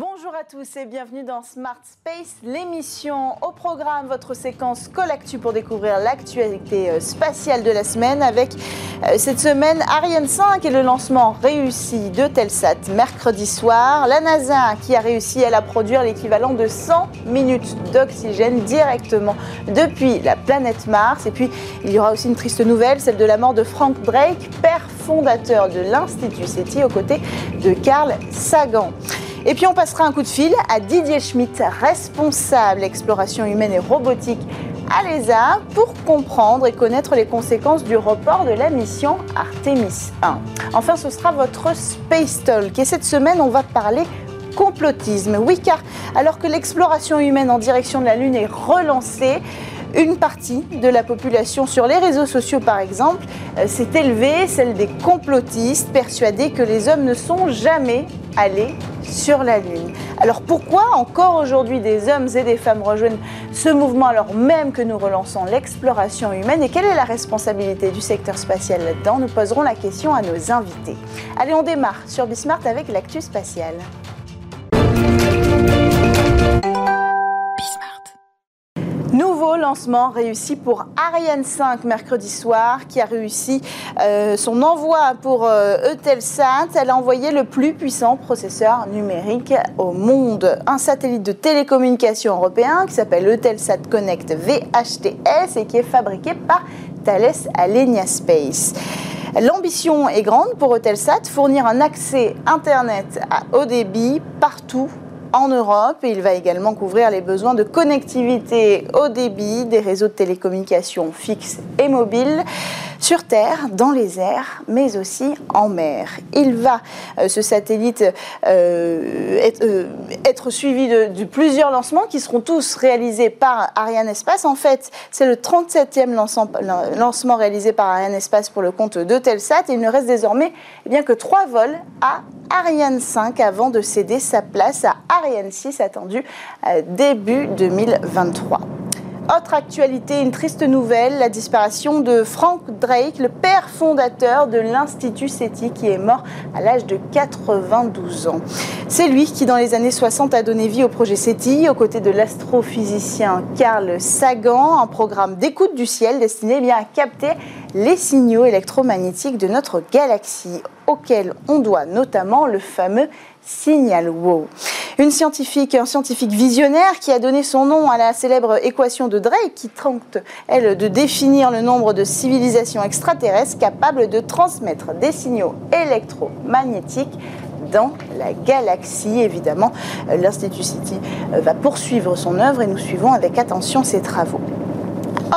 Bonjour à tous et bienvenue dans Smart Space, l'émission. Au programme, votre séquence Colactu pour découvrir l'actualité euh, spatiale de la semaine avec euh, cette semaine Ariane 5 et le lancement réussi de Telsat mercredi soir, la NASA qui a réussi à produire l'équivalent de 100 minutes d'oxygène directement depuis la planète Mars. Et puis il y aura aussi une triste nouvelle, celle de la mort de Frank Drake, père fondateur de l'Institut SETI aux côtés de Carl Sagan. Et puis on passera un coup de fil à Didier Schmitt, responsable exploration humaine et robotique à l'ESA, pour comprendre et connaître les conséquences du report de la mission Artemis 1. Enfin, ce sera votre Space Talk. Et cette semaine, on va parler complotisme. Oui, car alors que l'exploration humaine en direction de la Lune est relancée, une partie de la population sur les réseaux sociaux, par exemple, euh, s'est élevée, celle des complotistes, persuadés que les hommes ne sont jamais allés sur la Lune. Alors pourquoi encore aujourd'hui des hommes et des femmes rejoignent ce mouvement alors même que nous relançons l'exploration humaine? Et quelle est la responsabilité du secteur spatial là-dedans? Nous poserons la question à nos invités. Allez, on démarre sur Bismart avec l'actu spatiale. Lancement réussi pour Ariane 5 mercredi soir, qui a réussi euh, son envoi pour euh, Eutelsat. Elle a envoyé le plus puissant processeur numérique au monde. Un satellite de télécommunication européen qui s'appelle Eutelsat Connect VHTS et qui est fabriqué par Thales Alenia Space. L'ambition est grande pour Eutelsat, fournir un accès Internet à haut débit partout en Europe il va également couvrir les besoins de connectivité au débit des réseaux de télécommunications fixes et mobiles sur Terre, dans les airs, mais aussi en mer. Il va, euh, ce satellite, euh, euh, être, suivi de, plusieurs lancements qui seront tous réalisés par Ariane Espace. En fait, c'est le 37e lancement réalisé par Ariane Espace pour le compte de Telsat. Il ne reste désormais eh bien, que trois vols à Ariane 5 avant de céder sa place à Ariane 6 attendu début 2023. Autre actualité, une triste nouvelle, la disparition de Frank Drake, le père fondateur de l'Institut SETI, qui est mort à l'âge de 92 ans. C'est lui qui, dans les années 60, a donné vie au projet SETI, aux côtés de l'astrophysicien Carl Sagan, un programme d'écoute du ciel destiné eh bien, à capter les signaux électromagnétiques de notre galaxie, auquel on doit notamment le fameux signal WOW. Une scientifique, un scientifique visionnaire qui a donné son nom à la célèbre équation de Drake qui tente, elle, de définir le nombre de civilisations extraterrestres capables de transmettre des signaux électromagnétiques dans la galaxie. Évidemment, l'Institut City va poursuivre son œuvre et nous suivons avec attention ses travaux.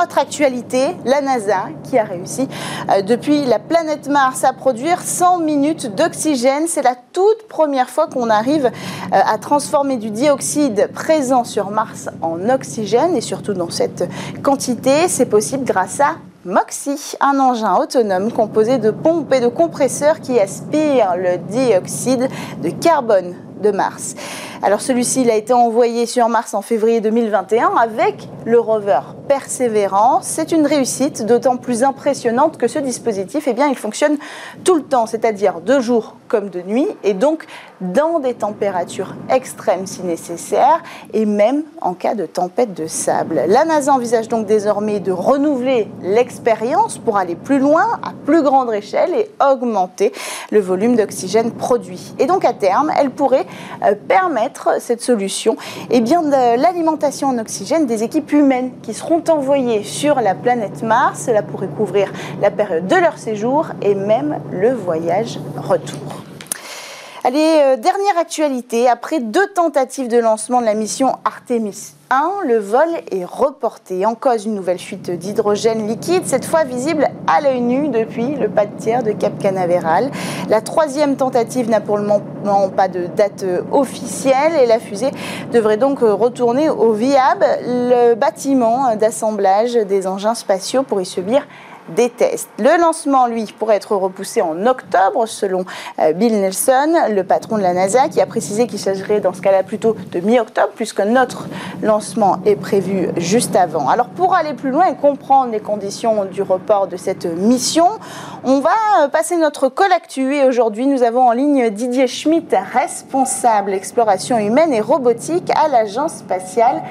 Autre actualité, la NASA qui a réussi euh, depuis la planète Mars à produire 100 minutes d'oxygène. C'est la toute première fois qu'on arrive euh, à transformer du dioxyde présent sur Mars en oxygène et surtout dans cette quantité. C'est possible grâce à Moxie, un engin autonome composé de pompes et de compresseurs qui aspirent le dioxyde de carbone de Mars. Alors celui-ci il a été envoyé sur Mars en février 2021 avec le rover Perseverance. C'est une réussite d'autant plus impressionnante que ce dispositif, eh bien, il fonctionne tout le temps, c'est-à-dire de jour comme de nuit, et donc dans des températures extrêmes si nécessaire, et même en cas de tempête de sable. La NASA envisage donc désormais de renouveler l'expérience pour aller plus loin, à plus grande échelle, et augmenter le volume d'oxygène produit. Et donc à terme, elle pourrait euh, cette solution eh bien, l'alimentation en oxygène des équipes humaines qui seront envoyées sur la planète Mars. Cela pourrait couvrir la période de leur séjour et même le voyage retour. Allez, euh, dernière actualité. Après deux tentatives de lancement de la mission Artemis 1, le vol est reporté. En cause une nouvelle fuite d'hydrogène liquide, cette fois visible à l'œil nu depuis le pas de tiers de Cap Canaveral. La troisième tentative n'a pour le moment pas de date officielle et la fusée devrait donc retourner au viable, le bâtiment d'assemblage des engins spatiaux pour y subir des tests. Le lancement, lui, pourrait être repoussé en octobre, selon euh, Bill Nelson, le patron de la NASA, qui a précisé qu'il s'agirait dans ce cas-là plutôt de mi-octobre, puisque notre lancement est prévu juste avant. Alors pour aller plus loin et comprendre les conditions du report de cette mission, on va euh, passer notre col actu et aujourd'hui nous avons en ligne Didier Schmitt, responsable exploration humaine et robotique à l'Agence spatiale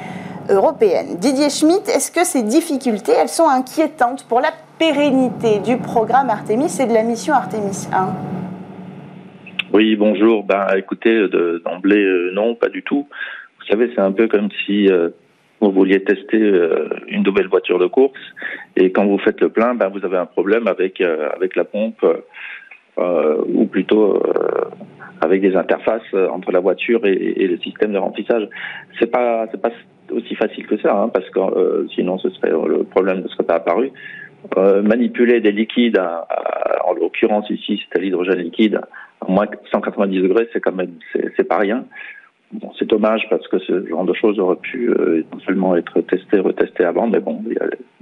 européenne. Didier Schmitt, est-ce que ces difficultés, elles sont inquiétantes pour la pérennité du programme Artemis et de la mission Artemis 1 Oui, bonjour. Ben, écoutez, d'emblée, euh, non, pas du tout. Vous savez, c'est un peu comme si euh, vous vouliez tester euh, une nouvelle voiture de course et quand vous faites le plein, ben, vous avez un problème avec, avec la pompe ou plutôt avec des interfaces entre la voiture et, le système de remplissage. C'est pas, c'est pas aussi facile que ça, hein, parce que sinon ce serait le problème ne serait pas apparu. Euh, manipuler des liquides, en l'occurrence ici c'était l'hydrogène liquide, à moins 190 degrés, c'est quand même c'est pas rien. Bon, c'est dommage parce que ce genre de choses aurait pu euh, seulement être testé, retesté avant, mais bon,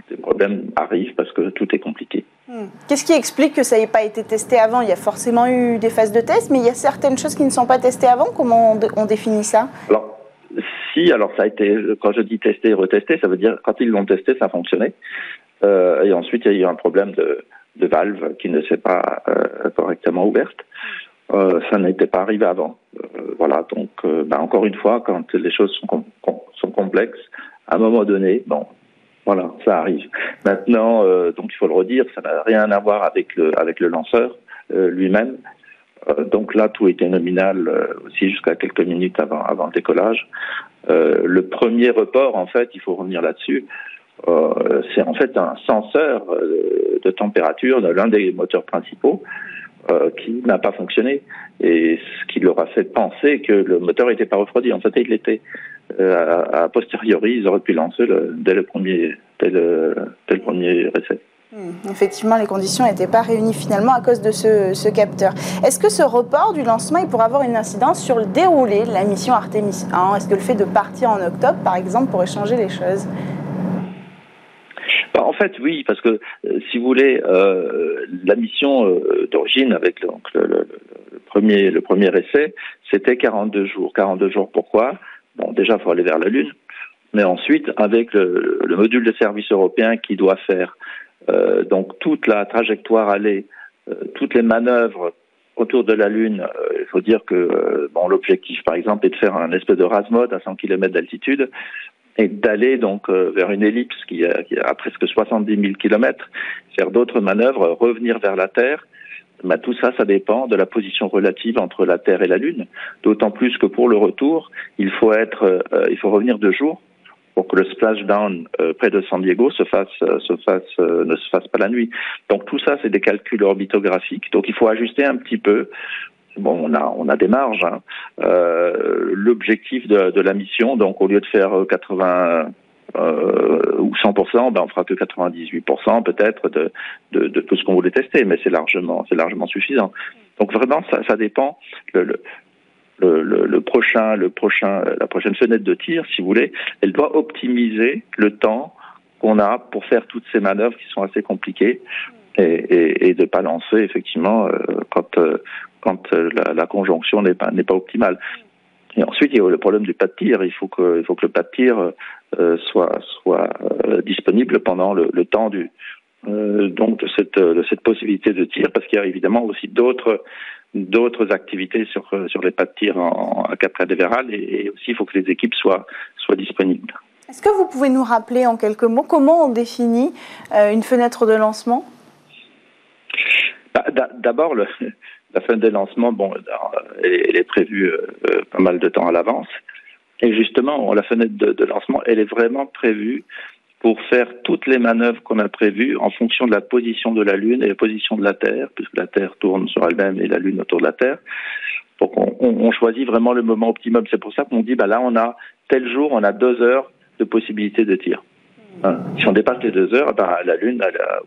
des problèmes arrivent parce que tout est compliqué. Hmm. Qu'est-ce qui explique que ça n'ait pas été testé avant? Il y a forcément eu des phases de test, mais il y a certaines choses qui ne sont pas testées avant. Comment on, définit ça? Si, alors ça a été, quand je dis testé et retesté, ça veut dire quand ils l'ont testé, ça a fonctionné. Euh, et ensuite, il y a eu un problème de, valve qui ne s'est pas euh, correctement ouverte. Euh, ça n'était pas arrivé avant. Voilà, donc bah, encore une fois, quand les choses sont, com sont complexes, à un moment donné, bon, voilà, ça arrive. Maintenant, donc il faut le redire, ça n'a rien à voir avec le lanceur lui-même. Donc là, tout était nominal aussi jusqu'à quelques minutes avant, le décollage. Le premier report, en fait, il faut revenir là-dessus, c'est en fait un senseur de température de l'un des moteurs principaux qui n'a pas fonctionné et ce qui leur a fait penser que le moteur n'était pas refroidi. En fait, il l'était. a, posteriori, ils auraient pu lancer dès le premier, dès le, premier essai. Hmm, effectivement, les conditions n'étaient pas réunies finalement à cause de ce, capteur. Est-ce que ce report du lancement pourrait avoir une incidence sur le déroulé de la mission Artemis 1 Est-ce que le fait de partir en octobre, par exemple, pourrait changer les choses? En fait, oui, parce que euh, si vous voulez, euh, la mission euh, d'origine avec le, le, premier, le premier essai, c'était 42 jours. 42 jours, pourquoi? Bon, déjà, il faut aller vers la Lune, mais ensuite, avec le, le module de service européen qui doit faire donc toute la trajectoire allée, euh, toutes les manœuvres autour de la Lune, il faut dire que bon, l'objectif, par exemple, est de faire un espèce de rase-mode à 100 km d'altitude et d'aller donc vers une ellipse qui qui a, presque 70 000 km, faire d'autres manœuvres, revenir vers la Terre. Ben, tout ça, ça dépend de la position relative entre la Terre et la Lune. D'autant plus que pour le retour, il faut être, il faut revenir deux jours pour que le splashdown euh, près de San Diego se fasse, euh, se fasse, euh, ne se fasse pas la nuit. Donc tout ça, c'est des calculs orbitographiques. Donc il faut ajuster un petit peu. On a, des marges. Hein. L'objectif de, la mission, donc au lieu de faire 80 ou 100%, ben on fera que 98% peut-être de, de, tout ce qu'on voulait tester, mais c'est largement, c'est largement suffisant. Donc vraiment, ça, dépend. Prochain, la prochaine fenêtre de tir, si vous voulez, elle doit optimiser le temps qu'on a pour faire toutes ces manœuvres qui sont assez compliquées et, et, et de pas lancer effectivement euh, quand euh, quand euh, la, conjonction n'est pas n'est pas optimale. Et ensuite, il y a le problème du pas de tir. Il faut que, faut que le pas de tir soit, soit disponible pendant le, temps du, donc de cette, cette possibilité de tir, parce qu'il y a évidemment aussi d'autres d'autres activités sur, sur les pas de tir en, à Cap Véral et, aussi il faut que les équipes soient, soient disponibles. Est-ce que vous pouvez nous rappeler en quelques mots comment on définit une fenêtre de lancement? D'abord, la fenêtre de lancement, bon, elle, est prévue euh, pas mal de temps à l'avance. Et justement, la fenêtre de, lancement, elle est vraiment prévue pour faire toutes les manœuvres qu'on a prévues en fonction de la position de la Lune et la position de la Terre, puisque la Terre tourne sur elle-même et la Lune autour de la Terre. Donc on, on, choisit vraiment le moment optimum. C'est pour ça qu'on dit, bah là on a tel jour, on a deux heures de possibilité de tir. Hein. Si on dépasse les deux heures, bah, la Lune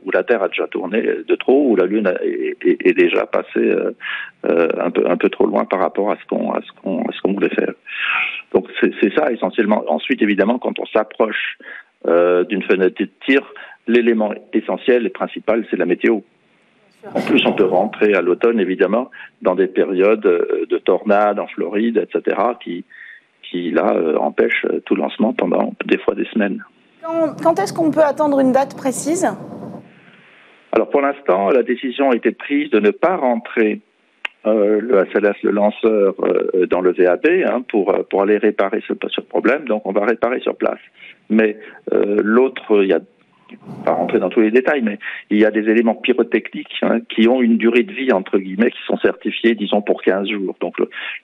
ou la Terre a déjà tourné de trop, ou la Lune est, déjà passée euh, euh, un peu un peu trop loin par rapport à ce qu'on à ce qu'on à ce qu'on voulait faire. Donc c'est ça essentiellement. Ensuite, évidemment, quand on s'approche euh, d'une fenêtre de tir, l'élément essentiel et principal, c'est la météo. En plus, on peut rentrer à l'automne, évidemment, dans des périodes euh, de tornades en Floride, etc., qui, qui là, empêchent tout lancement pendant des fois des semaines. Quand, est-ce qu'on peut attendre une date précise Alors, pour l'instant, la décision a été prise de ne pas rentrer euh, le SLS, le lanceur, dans le VAB hein, pour, pour aller réparer ce, problème. Donc, on va réparer sur place. Mais l'autre, il y a pas rentrer dans tous les détails, mais il y a des éléments pyrotechniques hein, qui ont une durée de vie, entre guillemets, qui sont certifiés, disons, pour 15 jours. Donc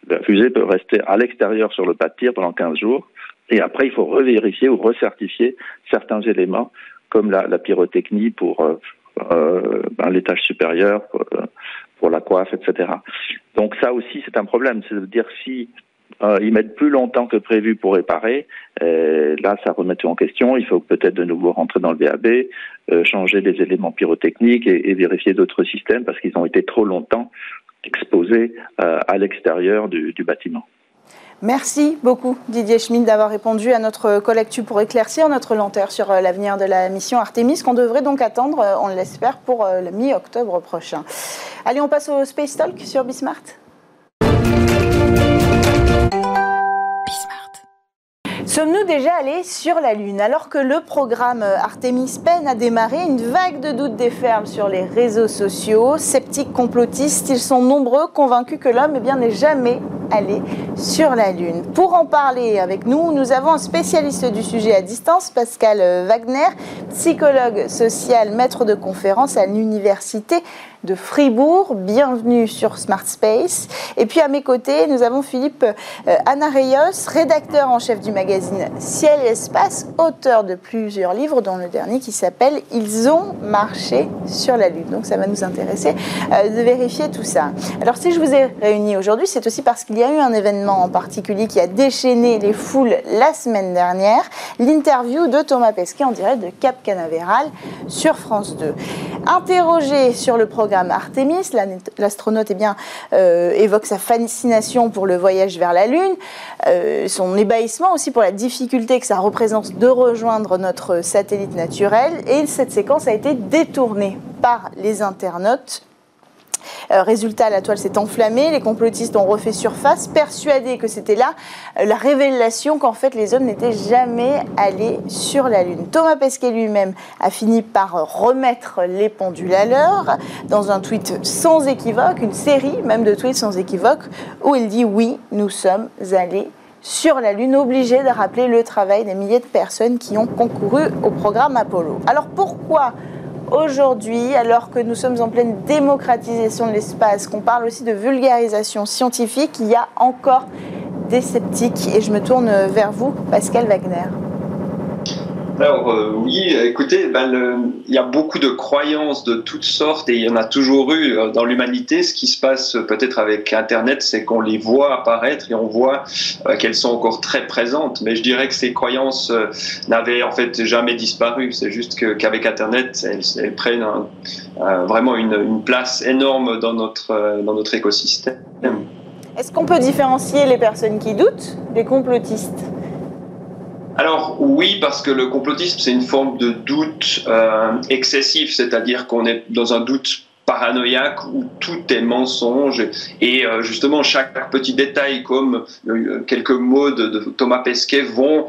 la fusée peut rester à l'extérieur sur le tir pendant 15 jours, et après il faut revérifier ou recertifier certains éléments, comme la, pyrotechnie pour euh, euh, ben, l'étage supérieur, pour, euh, la coiffe, etc. Donc ça aussi c'est un problème, c'est-à-dire si ils mettent plus longtemps que prévu pour réparer. Là, ça remet tout en question. Il faut peut-être de nouveau rentrer dans le VAB, changer des éléments pyrotechniques et, vérifier d'autres systèmes parce qu'ils ont été trop longtemps exposés à l'extérieur du bâtiment. Merci beaucoup Didier Schmidt d'avoir répondu à notre collectu pour éclaircir notre lenteur sur euh, l'avenir de la mission Artemis qu'on devrait donc attendre, on l'espère, pour le mi-octobre prochain. Allez, on passe au Space Talk sur Bismart. Sommes-nous déjà allés sur la Lune Alors que le programme Artemis peine a démarré, une vague de doutes déferle sur les réseaux sociaux. Sceptiques complotistes, ils sont nombreux, convaincus que l'homme eh n'est jamais allé sur la Lune. Pour en parler avec nous, nous avons un spécialiste du sujet à distance, Pascal Wagner, psychologue social, maître de conférence à l'Université de Fribourg. Bienvenue sur Smart Space. Et puis à mes côtés, nous avons Philippe euh, Anareyos, rédacteur en chef du magazine Ciel et Espace, auteur de plusieurs livres, dont le dernier qui s'appelle Ils ont marché sur la Lune. Donc ça va nous intéresser euh, de vérifier tout ça. Alors si je vous ai réunis aujourd'hui, c'est aussi parce qu'il y a eu un événement en particulier qui a déchaîné les foules la semaine dernière, l'interview de Thomas Pesquet en direct de Cap Canaveral sur France 2. Interrogé sur le programme Artemis. L'astronaute eh bien, euh, évoque sa fascination pour le voyage vers la Lune, euh, son ébahissement aussi pour la difficulté que ça représente de rejoindre notre satellite naturel. Et cette séquence a été détournée par les internautes euh, résultat, la toile s'est enflammée, les complotistes ont refait surface, persuadés que c'était là euh, la révélation qu'en fait les hommes n'étaient jamais allés sur la Lune. Thomas Pesquet lui-même a fini par remettre les pendules à l'heure dans un tweet sans équivoque, une série même de tweets sans équivoque, où il dit oui, nous sommes allés sur la Lune, obligé de rappeler le travail des milliers de personnes qui ont concouru au programme Apollo. Alors pourquoi aujourd'hui, alors que nous sommes en pleine démocratisation de l'espace, qu'on parle aussi de vulgarisation scientifique, il y a encore des sceptiques? Et je me tourne vers vous, Pascal Wagner. Alors euh, oui, écoutez, ben, il y a beaucoup de croyances de toutes sortes et il y en a toujours eu euh, dans l'humanité. Ce qui se passe euh, peut-être avec Internet, c'est qu'on les voit apparaître et on voit qu'elles sont encore très présentes. Mais je dirais que ces croyances n'avaient en fait jamais disparu. C'est juste qu'avec Internet, elles, prennent vraiment une, une, place énorme dans notre, dans notre écosystème. Est-ce qu'on peut différencier les personnes qui doutent des complotistes? Alors oui, parce que le complotisme, c'est une forme de doute euh, excessif, c'est-à-dire qu'on est dans un doute paranoïaque où tout est mensonge et euh, justement chaque petit détail comme euh, quelques mots de, Thomas Pesquet vont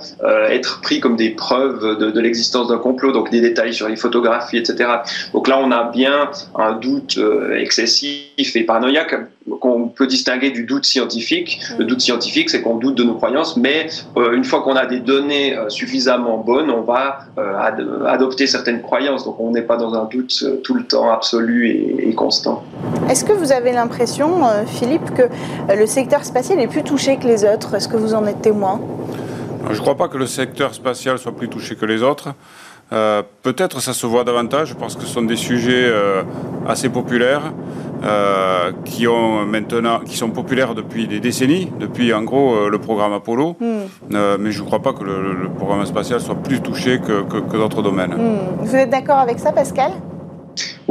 être pris comme des preuves de, l'existence d'un complot, donc des détails sur les photographies, etc. Donc là on a bien un doute excessif et paranoïaque qu'on peut distinguer du doute scientifique. Le doute scientifique, c'est qu'on doute de nos croyances, mais une fois qu'on a des données suffisamment bonnes, on va adopter certaines croyances. Donc on n'est pas dans un doute tout le temps absolu et, constant. Est-ce que vous avez l'impression, euh, Philippe, que euh, le secteur spatial est plus touché que les autres? Est-ce que vous en êtes témoin? Je ne crois pas que le secteur spatial soit plus touché que les autres. Euh, peut-être ça se voit davantage parce que ce sont des sujets assez populaires qui ont maintenant qui sont populaires depuis des décennies, depuis en gros le programme Apollo. Hmm. mais je ne crois pas que le, programme spatial soit plus touché que, d'autres domaines. Hmm. Vous êtes d'accord avec ça, Pascal?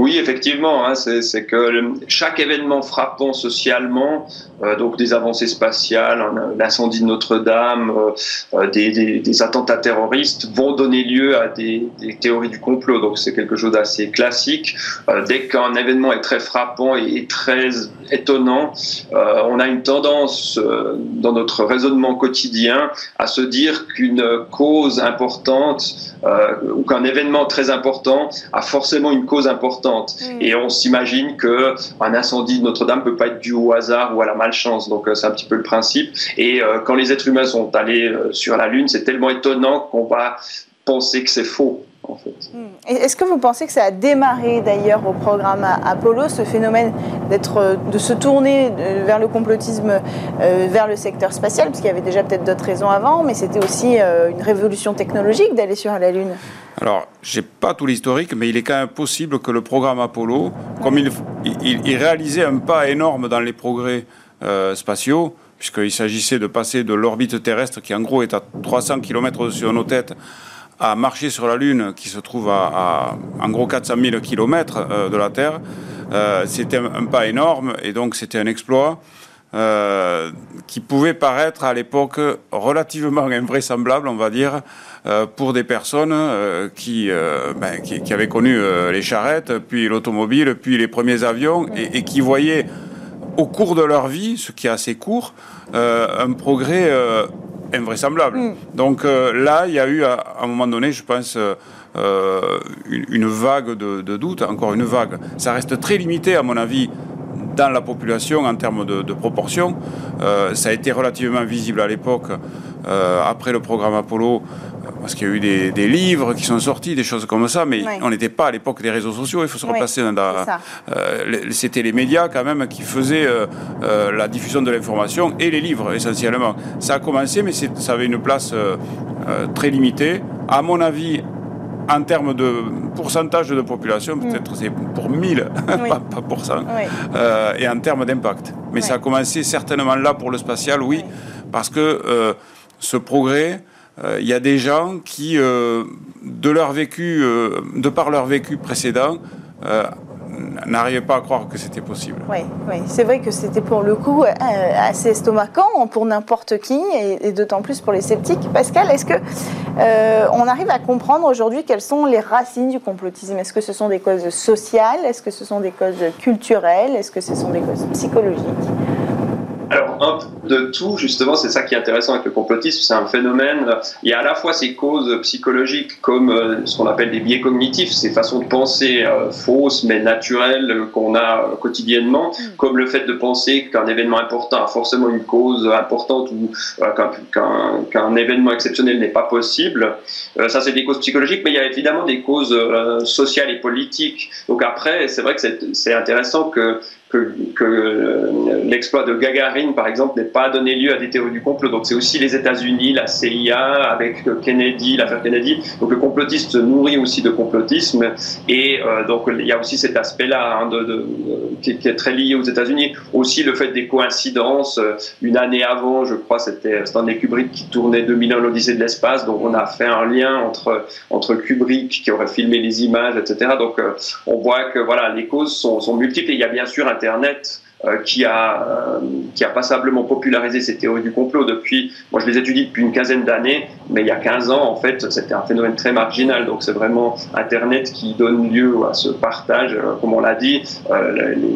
Oui, effectivement, hein, c'est que chaque événement frappant socialement, euh, donc des avancées spatiales, l'incendie de Notre-Dame, euh, euh, des, attentats terroristes, vont donner lieu à des théories du complot. Donc c'est quelque chose d'assez classique. dès qu'un événement est très frappant et, très étonnant, on a une tendance dans notre raisonnement quotidien à se dire qu'une cause importante ou qu'un événement très important a forcément une cause importante Mm. Et on s'imagine que un incendie de Notre-Dame peut pas être dû au hasard ou à la malchance. Donc euh, c'est un petit peu le principe. Et euh, quand les êtres humains sont allés euh, sur la Lune, c'est tellement étonnant qu'on va penser que c'est faux. Hmm. Est-ce que vous pensez que ça a démarré d'ailleurs au programme Apollo, ce phénomène d'être, de se tourner vers le complotisme, euh, vers le secteur spatial, parce qu'il y avait déjà peut-être d'autres raisons avant, mais c'était aussi euh, une révolution technologique d'aller sur la Lune Alors, j'ai pas tout l'historique, mais il est quand même possible que le programme Apollo, comme il, il, réalisait un pas énorme dans les progrès euh, spatiaux, puisqu'il s'agissait de passer de l'orbite terrestre, qui en gros est à 300 km au-dessus de nos têtes, à marcher sur la Lune, qui se trouve à, en gros 400 000 km de la Terre. Euh, c'était un, pas énorme et donc c'était un exploit euh, qui pouvait paraître à l'époque relativement invraisemblable, on va dire, euh, pour des personnes qui, ben, qui, qui, avaient connu les charrettes, puis l'automobile, puis les premiers avions et, et, qui voyaient au cours de leur vie, ce qui est assez court, un progrès invraisemblable. Mm. Donc euh, là, il y a eu à, un moment donné, je pense, euh, euh, une, vague de, de doute, encore une vague. Ça reste très limité, à mon avis, dans la population en termes de, de proportion. ça a été relativement visible à l'époque, après le programme Apollo parce qu'il y a eu des, livres qui sont sortis, des choses comme ça, mais on n'était pas à l'époque des réseaux sociaux, il faut se replacer dans euh, C'était les médias quand même qui faisaient euh, euh, la diffusion de l'information et les livres essentiellement. Ça a commencé, mais ça avait une place très limitée. À mon avis, en termes de pourcentage de population, mm. peut-être c'est pour 1000, pas, pour 100, et en termes d'impact. Mais ça a commencé certainement là pour le spatial, oui, parce que ce progrès, il euh, y a des gens qui, euh, de leur vécu, euh, de par leur vécu précédent, n'arrivaient pas à croire que c'était possible. Oui, oui. c'est vrai que c'était pour le coup assez estomacant pour n'importe qui et, d'autant plus pour les sceptiques. Pascal, est-ce que on arrive à comprendre aujourd'hui quelles sont les racines du complotisme? Est-ce que ce sont des causes sociales? Est-ce que ce sont des causes culturelles? Est-ce que ce sont des causes psychologiques? Alors, un peu de tout, justement, c'est ça qui est intéressant avec le complotisme. C'est un phénomène. Il y a à la fois ces causes psychologiques, comme euh, ce qu'on appelle des biais cognitifs, ces façons de penser euh, fausses mais naturelles qu'on a quotidiennement, mm. comme le fait de penser qu'un événement important a forcément une cause importante ou euh, qu'un événement exceptionnel n'est pas possible. ça, c'est des causes psychologiques, mais il y a évidemment des causes sociales et politiques. Donc après, c'est vrai que c'est intéressant que que, que euh, l'exploit de Gagarine, par exemple, n'ait pas donné lieu à des théories du complot. Donc c'est aussi les États-Unis, la CIA, avec Kennedy, l'affaire Kennedy. Donc le complotiste se nourrit aussi de complotisme. Et euh, donc il y a aussi cet aspect-là hein, de, de, qui, est très lié aux États-Unis. Aussi le fait des coïncidences. Euh, une année avant, je crois, c'était Stanley Kubrick qui tournait 2001 l'Odyssée de l'espace. Donc on a fait un lien entre, entre Kubrick qui aurait filmé les images, etc. Donc on voit que voilà, les causes sont, sont multiples. Il y a bien sûr Internet euh, qui a euh, qui a passablement popularisé ces théories du complot depuis moi je les étudie depuis une quinzaine d'années mais il y a 15 ans en fait c'était un phénomène très marginal. Donc c'est vraiment internet qui donne lieu à ce partage euh, comme on l'a dit.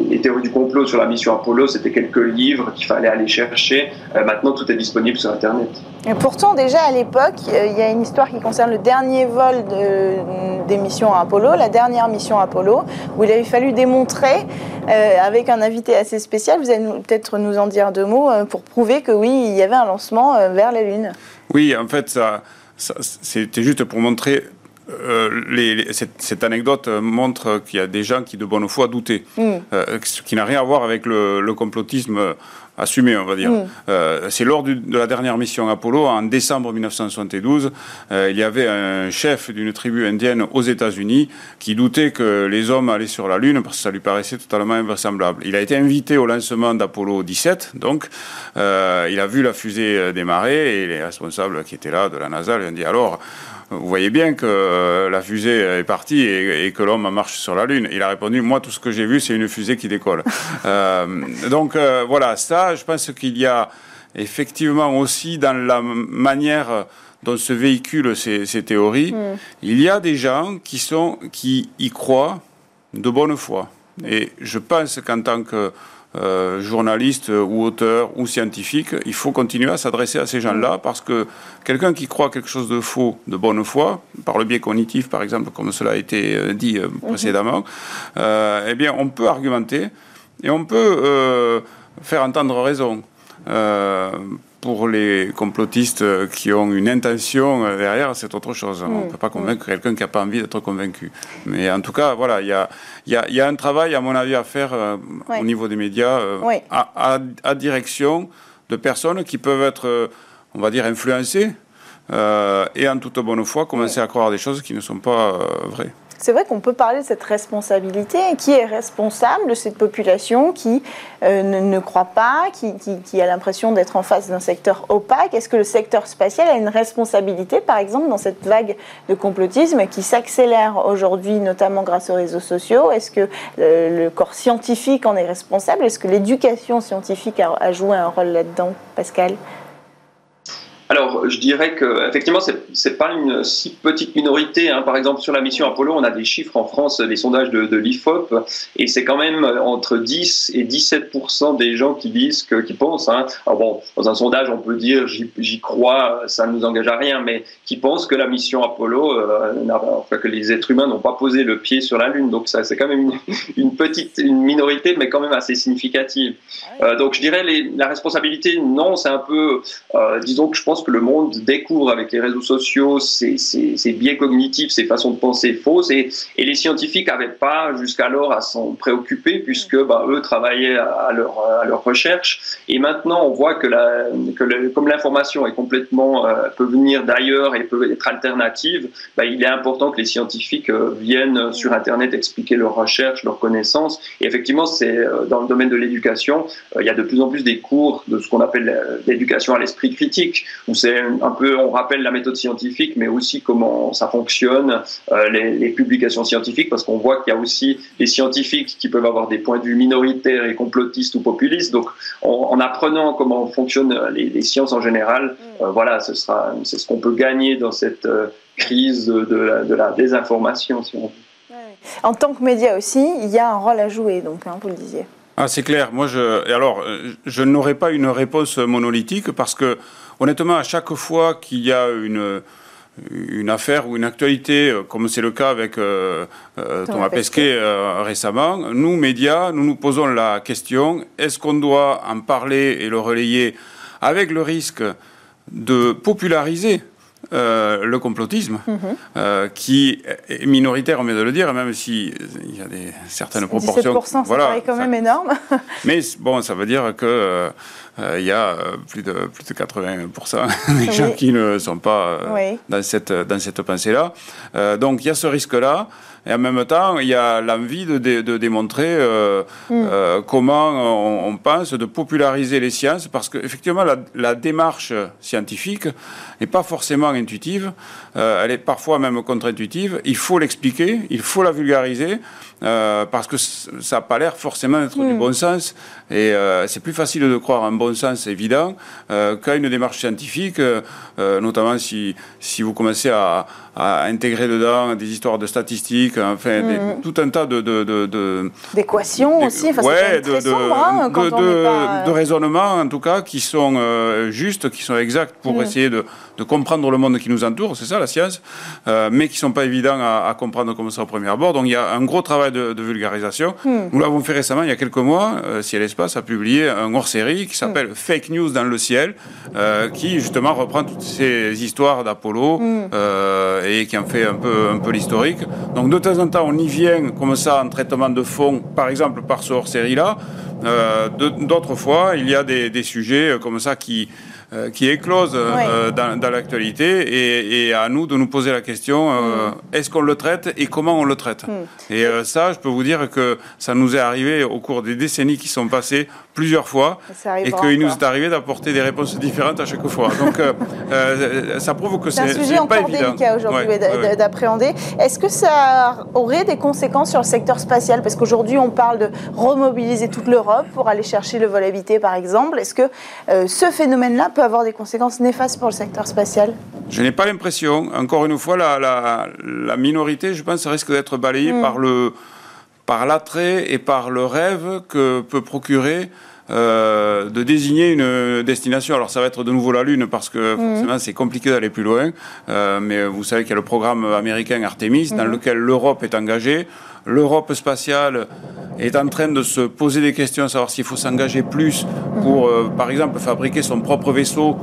Les, théories du complot sur la mission Apollo c'était quelques livres qu'il fallait aller chercher. Maintenant tout est disponible sur internet. Et pourtant déjà à l'époque il y a une histoire qui concerne le dernier vol de, des missions Apollo la dernière mission Apollo où il avait fallu démontrer avec un invité assez spécial. Vous allez peut-être nous en dire deux mots euh, pour prouver que oui, il y avait un lancement euh, vers la Lune. Oui, en fait, ça, c'était juste pour montrer euh, les, cette, anecdote montre qu'il y a des gens qui de bonne foi doutaient, mm. ce qui n'a rien à voir avec le, le complotisme assumé, on va dire. Mm. Euh, c'est lors de la dernière mission Apollo, en décembre 1972, euh, il y avait un chef d'une tribu indienne aux États-Unis qui doutait que les hommes allaient sur la Lune parce que ça lui paraissait totalement invraisemblable. Il a été invité au lancement d'Apollo 17, donc euh, il a vu la fusée démarrer et les responsables qui étaient là de la NASA lui ont dit alors vous voyez bien que la fusée est partie et, que l'homme marche sur la Lune. Il a répondu, moi, tout ce que j'ai vu, c'est une fusée qui décolle. donc voilà, ça, je pense qu'il y a effectivement aussi dans la manière dont se véhiculent ces, théories, mm. il y a des gens qui, sont, qui y croient de bonne foi. Et je pense qu'en tant que euh, journaliste ou auteur ou scientifique, il faut continuer à s'adresser à ces gens-là parce que quelqu'un qui croit quelque chose de faux, de bonne foi, par le biais cognitif par exemple, comme cela a été euh, dit euh, mhm. précédemment, eh bien on peut argumenter et on peut faire entendre raison pour les complotistes qui ont une intention derrière, c'est autre chose. On ne mm. peut pas convaincre quelqu'un qui n'a pas envie d'être convaincu. Mais en tout cas, voilà, il y a, y, a, un travail, à mon avis, à faire euh, au niveau des médias, euh, à, direction de personnes qui peuvent être, euh, on va dire, influencées et en toute bonne foi commencer à croire des choses qui ne sont pas vraies. C'est vrai qu'on peut parler de cette responsabilité. Qui est responsable de cette population qui euh, ne, croit pas, qui, a l'impression d'être en face d'un secteur opaque. Est-ce que le secteur spatial a une responsabilité, par exemple, dans cette vague de complotisme qui s'accélère aujourd'hui, notamment grâce aux réseaux sociaux? Est-ce que euh, le corps scientifique en est responsable? Est-ce que l'éducation scientifique a joué un rôle là-dedans, Pascal? Alors, je dirais que effectivement, c'est n'est pas une si petite minorité. Hein. Par exemple, sur la mission Apollo, on a des chiffres en France, des sondages de, de l'IFOP, et c'est quand même entre 10 et 17% des gens qui disent que, qui pensent. Hein. Alors bon, dans un sondage, on peut dire j'y crois, ça ne nous engage à rien, mais qui pensent que la mission Apollo, euh, enfin, que les êtres humains n'ont pas posé le pied sur la Lune. Donc ça, c'est quand même une, petite, une minorité, mais quand même assez significative. Ah euh, donc je dirais les, la responsabilité, non, c'est un peu, euh, disons que je pense que le monde découvre avec les réseaux sociaux ces, biais cognitifs, ces façons de penser fausses, et, les scientifiques n'avaient pas jusqu'alors à s'en préoccuper, puisque bah, eux travaillaient à leur, à leur recherche. Et maintenant, on voit que, la, que comme l'information est complètement euh, peut venir d'ailleurs et peut être alternative, bah, il est important que les scientifiques euh, viennent sur Internet expliquer leurs recherches, leurs connaissances. Et effectivement, c'est euh, dans le domaine de l'éducation, il y a de plus en plus des cours de ce qu'on appelle l'éducation à l'esprit critique, où c'est un peu, on rappelle la méthode scientifique, mais aussi comment ça fonctionne, euh, les, publications scientifiques, parce qu'on voit qu'il y a aussi des scientifiques qui peuvent avoir des points de vue minoritaires et complotistes ou populistes. Donc, en, apprenant comment fonctionnent les, sciences en général, mm. euh, voilà, ce sera, c'est ce qu'on peut gagner dans cette euh, crise de, la, désinformation, si on veut. En tant que média aussi, il y a un rôle à jouer, donc, hein, vous le disiez. Ah, c'est clair. Moi, je, alors, je n'aurais pas une réponse monolithique parce que honnêtement, à chaque fois qu'il y a une, une affaire ou une actualité, euh, comme c'est le cas avec euh, euh, Thomas Pesquet récemment, nous, médias, nous nous posons la question, est-ce qu'on doit en parler et le relayer avec le risque de populariser le complotisme, mhm. qui est minoritaire, on vient de le dire, même s'il y a des, certaines proportions. 17%, voilà, quand même énorme. mais bon, ça veut dire que euh, il y a euh, plus de, plus de 80% des gens qui ne sont pas euh, dans cette, dans cette pensée-là. donc il y a ce risque-là. Et en même temps, il y a l'envie de, de, démontrer mm. comment on, pense de populariser les sciences, parce qu'effectivement, la, la, démarche scientifique n'est pas forcément intuitive, elle est parfois même contre-intuitive. Il faut l'expliquer, il faut la vulgariser, parce que ça n'a pas l'air forcément d'être du mm. bon sens. Et c'est plus facile de croire en bon sens évident euh, qu'à une démarche scientifique, euh, notamment si, si vous commencez à, intégrer dedans des histoires de statistiques, enfin mm. tout un tas de... D'équations aussi, enfin, ouais, de, hein, de, raisonnements en tout cas qui sont euh, justes, qui sont exacts pour mm. essayer de, comprendre le monde qui nous entoure, c'est ça la science, mais qui ne sont pas évidents à, comprendre comme ça au premier abord. Donc il y a un gros travail de, vulgarisation. Mm. Nous l'avons fait récemment, il y a quelques mois, Ciel Espace a publié un hors-série qui s'appelle Fake News dans le ciel, euh, qui justement reprend toutes ces histoires d'Apollo euh, et qui en fait un peu, l'historique. Donc de temps en temps, on y vient comme ça en traitement de fond, par exemple par ce hors-série-là. D'autres fois, il y a des, des, sujets comme ça qui, euh, qui éclose euh, dans, dans l'actualité et, et, à nous de nous poser la question euh, mm. est-ce qu'on le traite et comment on le traite mm. Et ça, je peux vous dire que ça nous est arrivé au cours des décennies qui sont passées plusieurs fois et qu'il nous est arrivé d'apporter des réponses différentes à chaque fois. Donc ça prouve que c'est un sujet encore délicat aujourd'hui d'appréhender. Est-ce que ça aurait des conséquences sur le secteur spatial? Parce qu'aujourd'hui, on parle de remobiliser toute l'Europe pour aller chercher le vol habité, par exemple. Est-ce que ce phénomène-là peut avoir des conséquences néfastes pour le secteur spatial Je n'ai pas l'impression. Encore une fois, la, la, minorité, je pense, risque d'être balayée hmm. par le par l'attrait et par le rêve que peut procurer euh, de désigner une destination. Alors ça va être de nouveau la Lune parce que hmm. forcément c'est compliqué d'aller plus loin. Euh, mais vous savez qu'il y a le programme américain Artemis dans hmm. lequel l'Europe est engagée. L'Europe spatiale est en train de se poser des questions à savoir s'il faut s'engager plus pour, euh, par exemple, fabriquer son propre vaisseau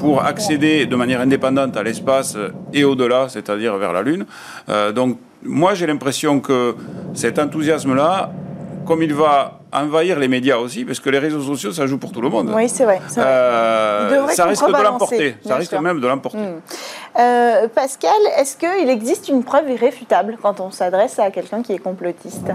pour accéder de manière indépendante à l'espace et au-delà, c'est-à-dire vers la Lune. Donc, moi, j'ai l'impression que cet enthousiasme-là, comme il va envahir les médias aussi, parce que les réseaux sociaux, ça joue pour tout le monde. Oui, c'est vrai. Euh, ça risque de l'emporter. Ça risque même de l'emporter. Hmm. Pascal, est-ce qu'il existe une preuve irréfutable quand on s'adresse à quelqu'un qui est complotiste?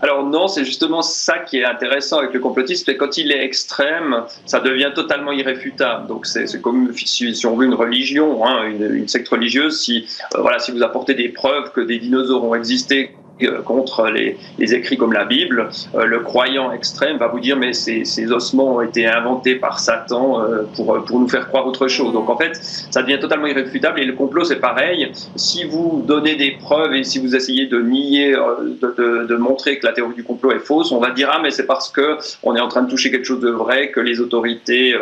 Alors non, c'est justement ça qui est intéressant avec le complotisme, c'est quand il est extrême, ça devient totalement irréfutable. Donc c'est comme si, on veut une religion, hein, une, secte religieuse, si euh, voilà, si vous apportez des preuves que des dinosaures ont existé euh, contre les, écrits comme la Bible, euh, le croyant extrême va vous dire mais ces, ces ossements ont été inventés par Satan euh, pour, pour nous faire croire autre chose. Donc en fait, ça devient totalement irréfutable et le complot c'est pareil. Si vous donnez des preuves et si vous essayez de nier, de, de, montrer que la théorie du complot est fausse, on va dire ah mais c'est parce que on est en train de toucher quelque chose de vrai que les autorités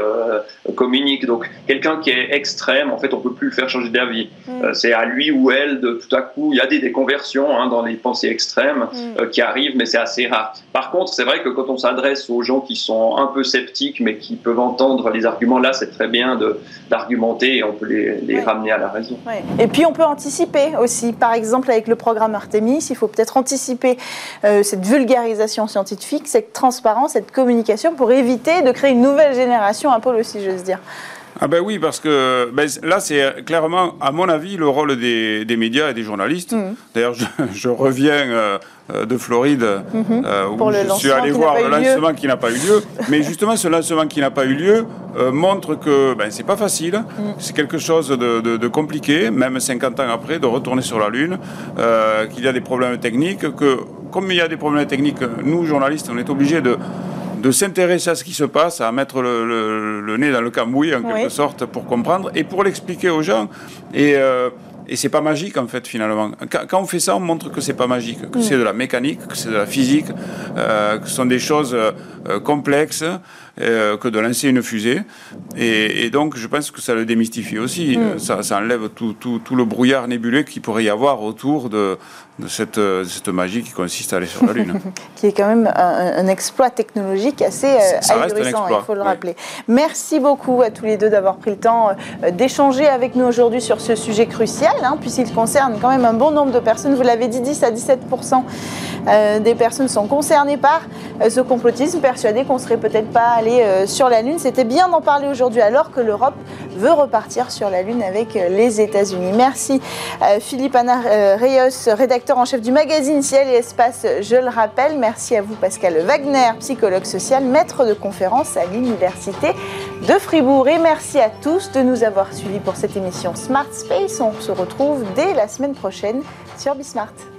communiquent. Donc quelqu'un qui est extrême, en fait, on peut plus le faire changer d'avis. Mm. c'est à lui ou elle de tout à coup, il y a des déconversions hein, dans les pensées extrêmes mm. euh, qui arrivent, mais c'est assez rare. Par contre, c'est vrai que quand on s'adresse aux gens qui sont un peu sceptiques, mais qui peuvent entendre les arguments, là, c'est très bien d'argumenter et on peut les, ramener à la raison. Et puis, on peut anticiper aussi. Par exemple, avec le programme Artemis, il faut peut-être anticiper euh, cette vulgarisation scientifique, cette transparence, cette communication pour éviter de créer une nouvelle génération Apollo, si j'ose dire. Ah ben oui, parce que ben, là, c'est clairement, à mon avis, le rôle des, des médias et des journalistes. Mmh. D'ailleurs, je, je, reviens euh, euh, de Floride, mmh. euh, où je suis allé voir le lancement qui n'a pas eu lieu. Mais justement, ce lancement qui n'a pas eu lieu montre que ben, c'est pas facile, mmh. c'est quelque chose de, de, de, compliqué, même 50 ans après, de retourner sur la Lune, qu'il y a des problèmes techniques, que comme il y a des problèmes techniques, nous, journalistes, on est obligés de de s'intéresser à ce qui se passe, à mettre le, nez dans le cambouis en quelque sorte pour comprendre et pour l'expliquer aux gens. Et, euh, et c'est pas magique en fait finalement. Quand, on fait ça, on montre que c'est pas magique, que mm. c'est de la mécanique, que c'est de la physique, euh, que ce sont des choses euh, complexes euh, que de lancer une fusée. Et, donc, je pense que ça le démystifie aussi. Mm. Ça, ça, enlève tout, tout, tout, le brouillard nébuleux qu'il pourrait y avoir autour de, de cette, cette, magie qui consiste à aller sur la Lune. qui est quand même un, exploit technologique assez euh, il faut le rappeler. Merci beaucoup à tous les deux d'avoir pris le temps euh, d'échanger avec nous aujourd'hui sur ce sujet crucial, hein, puisqu'il concerne quand même un bon nombre de personnes. Vous l'avez dit, 10 à 17 des personnes sont concernées par ce complotisme, persuadées qu'on serait peut-être pas euh, sur la Lune. C'était bien d'en parler aujourd'hui alors que l'Europe veut repartir sur la Lune avec euh, les États-Unis. Merci euh, Philippe Anna Reyes, rédacteur en chef du magazine Ciel et Espace, je le rappelle. Merci à vous Pascal Wagner, psychologue social, maître de conférence à l'Université de Fribourg. Et merci à tous de nous avoir suivis pour cette émission Smart Space. On se retrouve dès la semaine prochaine sur Bismart.